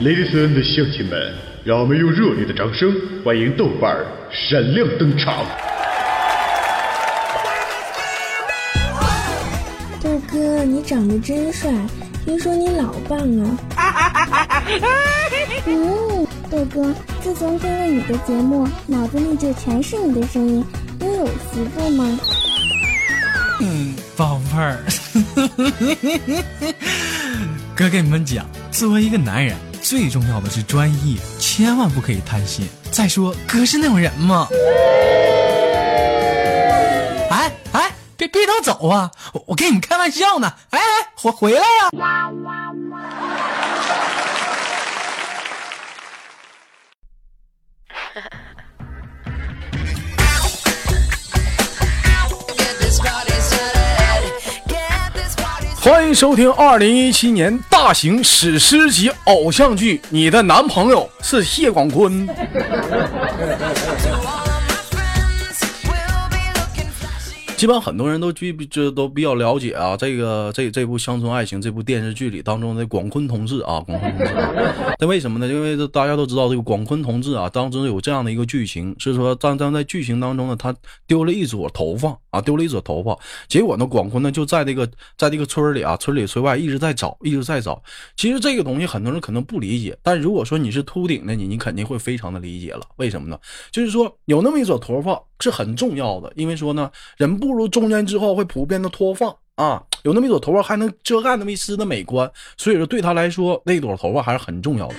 Ladies and gentlemen，让我们用热烈的掌声欢迎豆瓣儿闪亮登场。豆哥，你长得真帅，听说你老棒了。嗯，豆哥，自从听了你的节目，脑子里就全是你的声音。你有媳妇吗？嗯，宝贝儿，哥给你们讲，作为一个男人，最重要的是专一，千万不可以贪心。再说，哥是那种人吗？哎哎，别别都走啊！我我跟你们开玩笑呢。哎哎，回回来呀！欢迎收听二零一七年大型史诗级偶像剧《你的男朋友是谢广坤》。基本上很多人都具这都比较了解啊，这个这这部《乡村爱情》这部电视剧里当中的广坤同志啊，广坤同志。那为什么呢？因为大家都知道这个广坤同志啊，当中有这样的一个剧情，是说当当在剧情当中呢，他丢了一撮头发啊，丢了一撮头发，结果呢，广坤呢就在这个在这个村里啊，村里村外一直在找，一直在找。其实这个东西很多人可能不理解，但如果说你是秃顶的你，你肯定会非常的理解了。为什么呢？就是说有那么一撮头发是很重要的，因为说呢，人步入中年之后会普遍的脱发啊，有那么一朵头发还能遮盖那么一丝的美观，所以说对他来说那朵头发还是很重要的。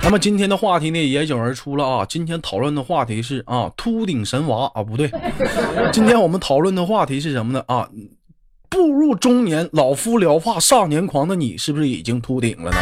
那么今天的话题呢，也迥而出了啊！今天讨论的话题是啊，秃顶神娃啊，不对，今天我们讨论的话题是什么呢？啊，步入中年，老夫聊发少年狂的你，是不是已经秃顶了呢？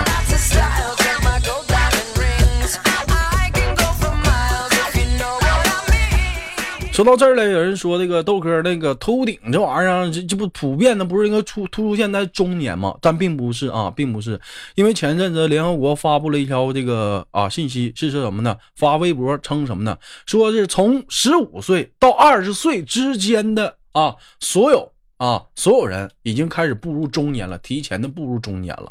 说到这儿了，有人说这个豆哥那个秃顶这玩意儿，这这不普遍的，不是应该出突出现在中年吗？但并不是啊，并不是，因为前阵子联合国发布了一条这个啊信息，是说什么呢？发微博称什么呢？说是从十五岁到二十岁之间的啊所有啊所有人已经开始步入中年了，提前的步入中年了。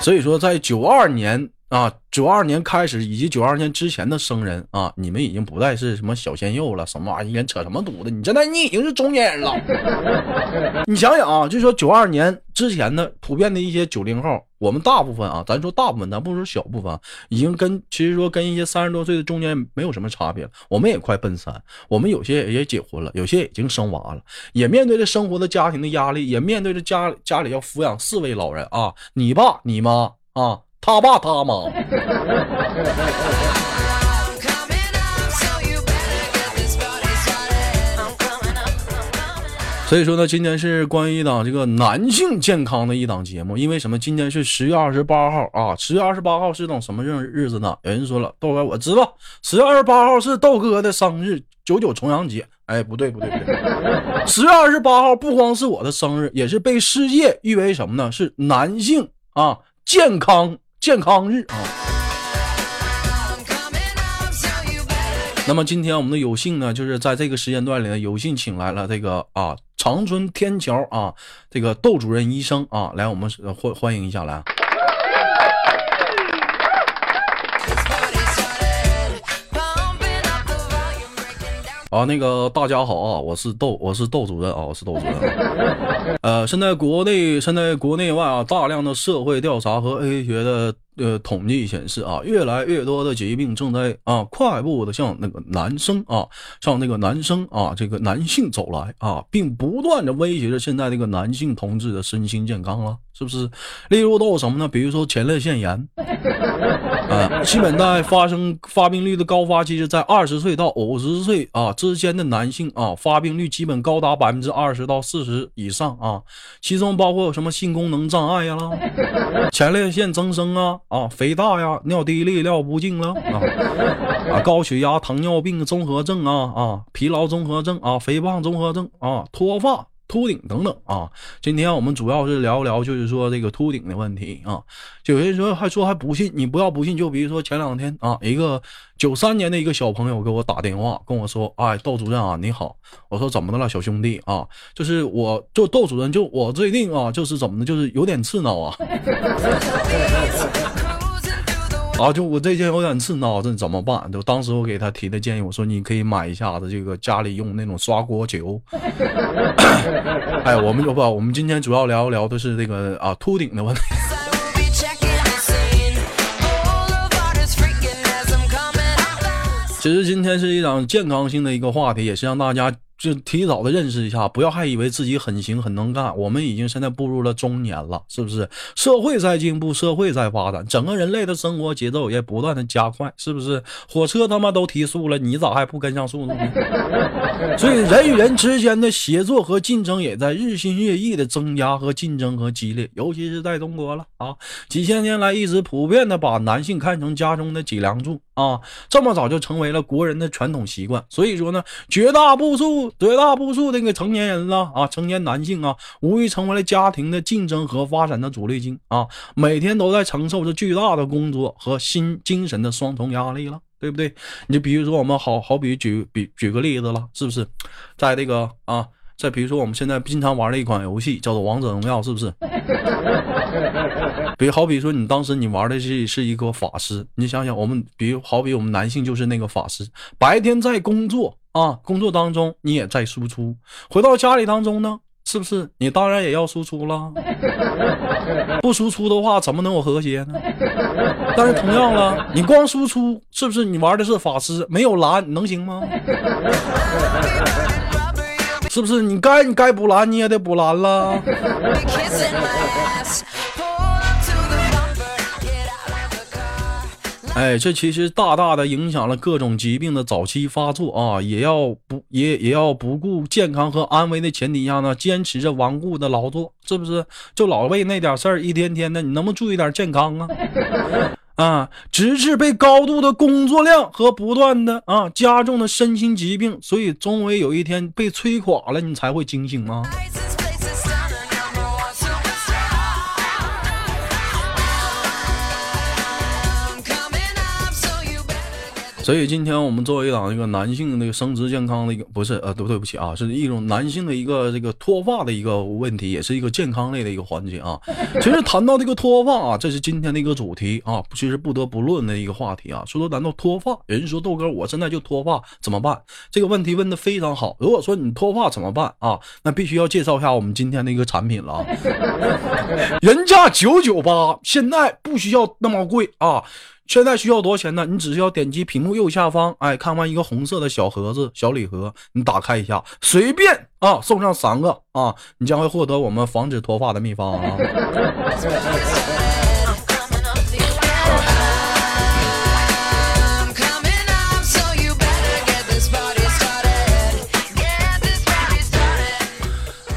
所以说，在九二年。啊，九二年开始以及九二年之前的生人啊，你们已经不再是什么小鲜肉了，什么玩意儿扯什么犊子？你现在你已经是中年人了。你想想啊，就说九二年之前的普遍的一些九零后，我们大部分啊，咱说大部分，咱不说小部分，已经跟其实说跟一些三十多岁的中年没有什么差别了。我们也快奔三，我们有些也结婚了，有些已经生娃了，也面对着生活的家庭的压力，也面对着家家里要抚养四位老人啊，你爸你妈啊。他爸他妈，所以说呢，今天是关于一档这个男性健康的一档节目。因为什么？今天是十月二十八号啊！十月二十八号是种什么日日子呢？有人说了，豆哥我知道，十月二十八号是豆哥的生日，九九重阳节。哎，不对不对不对，十月二十八号不光是我的生日，也是被世界誉为什么呢？是男性啊健康。健康日啊！那么今天我们的有幸呢，就是在这个时间段里呢，有幸请来了这个啊长春天桥啊这个窦主任医生啊，来我们欢欢迎一下来。啊，那个大家好啊，我是窦，我是窦主任啊，我是窦主任。呃，现在国内，现在国内外啊，大量的社会调查和 A 学的。呃，统计显示啊，越来越多的疾病正在啊快步的向那个男生啊，向那个男生啊，这个男性走来啊，并不断的威胁着现在这个男性同志的身心健康了，是不是？例如都有什么呢？比如说前列腺炎，啊，基本在发生发病率的高发期是在二十岁到五十岁啊之间的男性啊，发病率基本高达百分之二十到四十以上啊，其中包括有什么性功能障碍呀啦，前列腺增生啊。啊，肥大呀，尿滴利尿不尽了啊，啊，高血压、糖尿病综合症啊，啊，疲劳综合症啊，肥胖综合症啊，脱发秃顶等等啊。今天我们主要是聊一聊，就是说这个秃顶的问题啊。就有人说还说还不信，你不要不信。就比如说前两天啊，一个九三年的一个小朋友给我打电话跟我说：“哎，窦主任啊，你好。”我说：“怎么的了，小兄弟啊？就是我就窦主任，就我最近啊，就是怎么的，就是有点刺挠啊。”啊，就我这件有点刺挠，这怎么办？就当时我给他提的建议，我说你可以买一下子这个家里用那种刷锅球。哎，我们就不，我们今天主要聊一聊的是这个啊秃顶的问题。其实今天是一场健康性的一个话题，也是让大家。就提早的认识一下，不要还以为自己很行很能干。我们已经现在步入了中年了，是不是？社会在进步，社会在发展，整个人类的生活节奏也不断的加快，是不是？火车他妈都提速了，你咋还不跟上速度呢？所以人与人之间的协作和竞争也在日新月异的增加和竞争和激烈，尤其是在中国了啊！几千年来一直普遍的把男性看成家中的脊梁柱啊，这么早就成为了国人的传统习惯。所以说呢，绝大多数。绝大多数那个成年人了啊，成年男性啊，无疑成为了家庭的竞争和发展的主力军啊，每天都在承受着巨大的工作和心精神的双重压力了，对不对？你就比如说我们好好比举比举个例子了，是不是？在这个啊，再比如说我们现在经常玩的一款游戏叫做王者荣耀，是不是？比好比说你当时你玩的是是一个法师，你想想我们比如好比我们男性就是那个法师，白天在工作。啊，工作当中你也在输出，回到家里当中呢，是不是你当然也要输出了？不输出的话，怎么能有和谐呢？但是同样了，你光输出，是不是你玩的是法师，没有蓝，能行吗？是不是你该你该补蓝，你也得补蓝了？哎，这其实大大的影响了各种疾病的早期发作啊！也要不也也要不顾健康和安危的前提下呢，坚持着顽固的劳作，是不是？就老为那点事儿，一天天的，你能不能注意点健康啊？啊，直至被高度的工作量和不断的啊加重的身心疾病，所以终为有一天被摧垮了，你才会惊醒吗？所以今天我们作为一档一个男性那个生殖健康的一个不是呃对对不起啊，是一种男性的一个这个脱发的一个问题，也是一个健康类的一个环节啊。其实谈到这个脱发啊，这是今天的一个主题啊，其实不得不论的一个话题啊。说说谈到脱发，有人说豆哥我现在就脱发怎么办？这个问题问的非常好。如果说你脱发怎么办啊？那必须要介绍一下我们今天的一个产品了啊。原价九九八，现在不需要那么贵啊。现在需要多少钱呢？你只需要点击屏幕右下方，哎，看完一个红色的小盒子、小礼盒，你打开一下，随便啊送上三个啊，你将会获得我们防止脱发的秘方啊。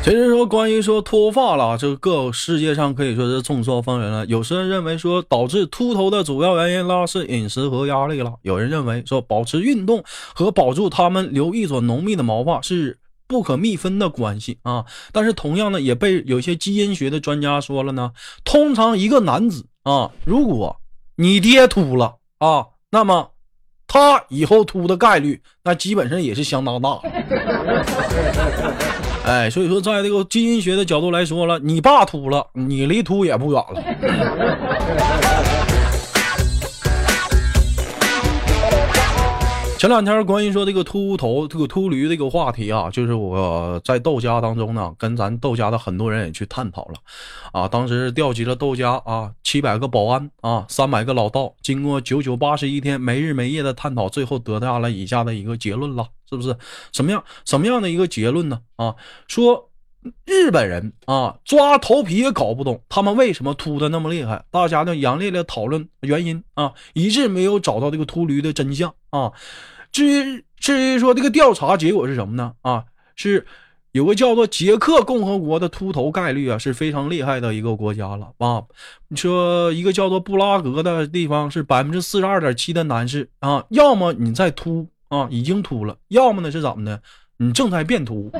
其实说关于说脱发了，这个世界上可以说是众说纷纭了。有些人认为说导致秃头的主要原因啦是饮食和压力了，有人认为说保持运动和保住他们留一撮浓密的毛发是不可密分的关系啊。但是同样呢，也被有些基因学的专家说了呢，通常一个男子啊，如果你爹秃了啊，那么他以后秃的概率那基本上也是相当大。哎，所以说，在这个基因学的角度来说了，你爸秃了，你离秃也不远了。前两天关于说这个秃头、这个秃驴这个话题啊，就是我在豆家当中呢，跟咱豆家的很多人也去探讨了，啊，当时调集了豆家啊七百个保安啊三百个老道，经过九九八十一天没日没夜的探讨，最后得到了以下的一个结论了，是不是？什么样什么样的一个结论呢？啊，说日本人啊抓头皮也搞不懂他们为什么秃的那么厉害，大家呢强烈的讨论原因啊，一直没有找到这个秃驴的真相啊。至于至于说这个调查结果是什么呢？啊，是有个叫做捷克共和国的秃头概率啊是非常厉害的一个国家了啊。你说一个叫做布拉格的地方是百分之四十二点七的男士啊，要么你在秃啊已经秃了，要么呢是怎么的？你正在变秃。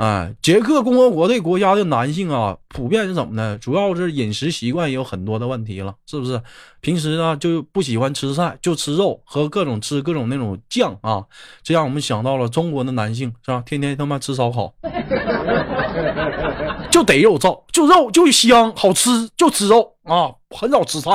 哎，捷克共和国这国家的男性啊，普遍是怎么呢？主要是饮食习惯也有很多的问题了，是不是？平时呢就不喜欢吃菜，就吃肉和各种吃各种那种酱啊，这让我们想到了中国的男性是吧？天天他妈吃烧烤，就得肉燥，就肉就香好吃，就吃肉啊，很少吃菜。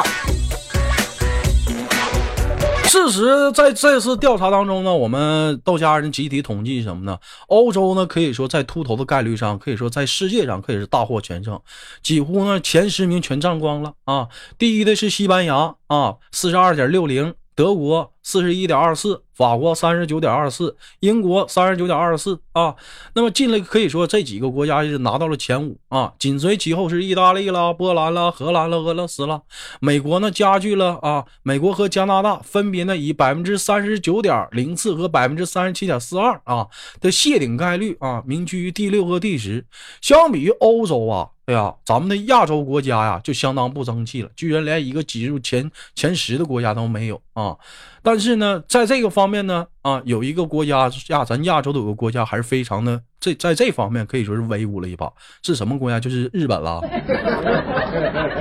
事实在这次调查当中呢，我们道家人集体统计什么呢？欧洲呢可以说在秃头的概率上，可以说在世界上可以是大获全胜，几乎呢前十名全占光了啊！第一的是西班牙啊，四十二点六零。德国四十一点二四，法国三十九点二四，英国三十九点二四啊。那么进来可以说这几个国家是拿到了前五啊。紧随其后是意大利啦、波兰啦、荷兰啦、俄罗斯啦。美国呢加剧了啊，美国和加拿大分别呢以百分之三十九点零四和百分之三十七点四二啊的谢顶概率啊，名居于第六和第十。相比于欧洲啊。哎呀，咱们的亚洲国家呀，就相当不争气了，居然连一个挤入前前十的国家都没有啊！但是呢，在这个方方面呢，啊，有一个国家亚，咱亚洲的有个国家还是非常的，这在这方面可以说是威武了一把，是什么国家？就是日本了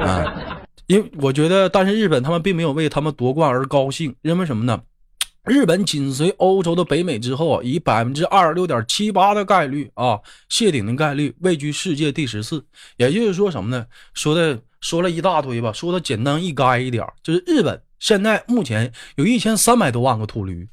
啊！因为我觉得，但是日本他们并没有为他们夺冠而高兴，因为什么呢？日本紧随欧洲的北美之后，以百分之二十六点七八的概率啊，谢顶的概率位居世界第十四。也就是说什么呢？说的说了一大堆吧，说的简单易干一点，就是日本现在目前有一千三百多万个秃驴。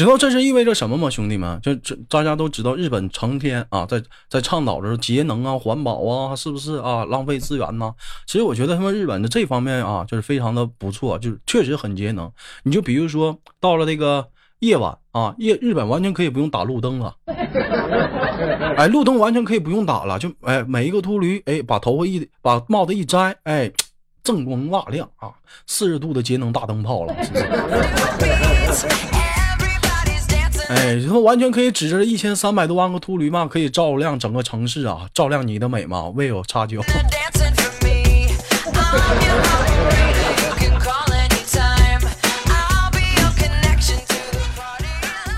知道这是意味着什么吗，兄弟们？就这大家都知道，日本成天啊在在倡导着节能啊、环保啊，是不是啊？浪费资源呢？其实我觉得他们日本的这方面啊，就是非常的不错，就是确实很节能。你就比如说到了那个夜晚啊，夜日本完全可以不用打路灯了，哎，路灯完全可以不用打了，就哎每一个秃驴哎把头发一把帽子一摘，哎，锃光瓦亮啊，四十度的节能大灯泡了。哎，他们完全可以指着一千三百多万个秃驴嘛，可以照亮整个城市啊，照亮你的美嘛，未有差距。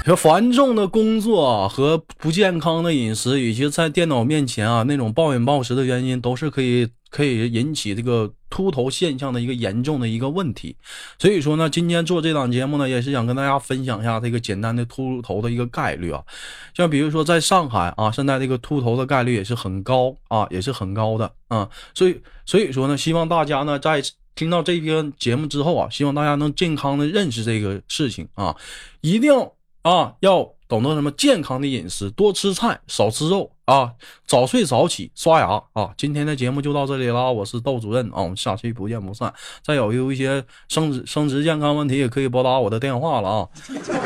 和繁重的工作和不健康的饮食，以及在电脑面前啊那种暴饮暴食的原因，都是可以可以引起这个秃头现象的一个严重的一个问题。所以说呢，今天做这档节目呢，也是想跟大家分享一下这个简单的秃头的一个概率啊。像比如说在上海啊，现在这个秃头的概率也是很高啊，也是很高的啊。所以所以说呢，希望大家呢在听到这篇节目之后啊，希望大家能健康的认识这个事情啊，一定。啊，要懂得什么健康的饮食，多吃菜，少吃肉啊，早睡早起，刷牙啊。今天的节目就到这里了，我是窦主任啊，我们下期不见不散。再有有一些生殖生殖健康问题，也可以拨打我的电话了啊，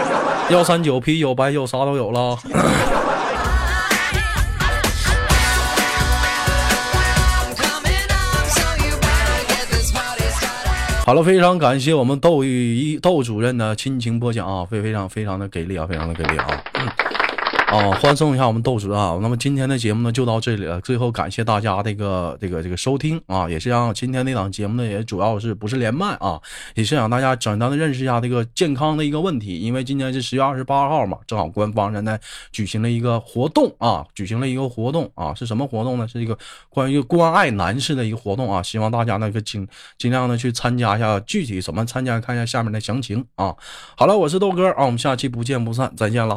幺三九啤酒白酒啥都有了。好了，非常感谢我们窦一窦主任的亲情播讲啊，非非常非常的给力啊，非常的给力啊。啊，欢送一下我们豆子啊！那么今天的节目呢就到这里了。最后感谢大家这个这个这个收听啊，也是让今天那档节目呢也主要是不是连麦啊，也是让大家简单的认识一下这个健康的一个问题。因为今天是十月二十八号嘛，正好官方现在举行了一个活动啊，举行了一个活动啊，是什么活动呢？是一个关于关爱男士的一个活动啊，希望大家呢可尽尽量的去参加一下。具体怎么参加，看一下下面的详情啊。好了，我是豆哥啊，我们下期不见不散，再见了。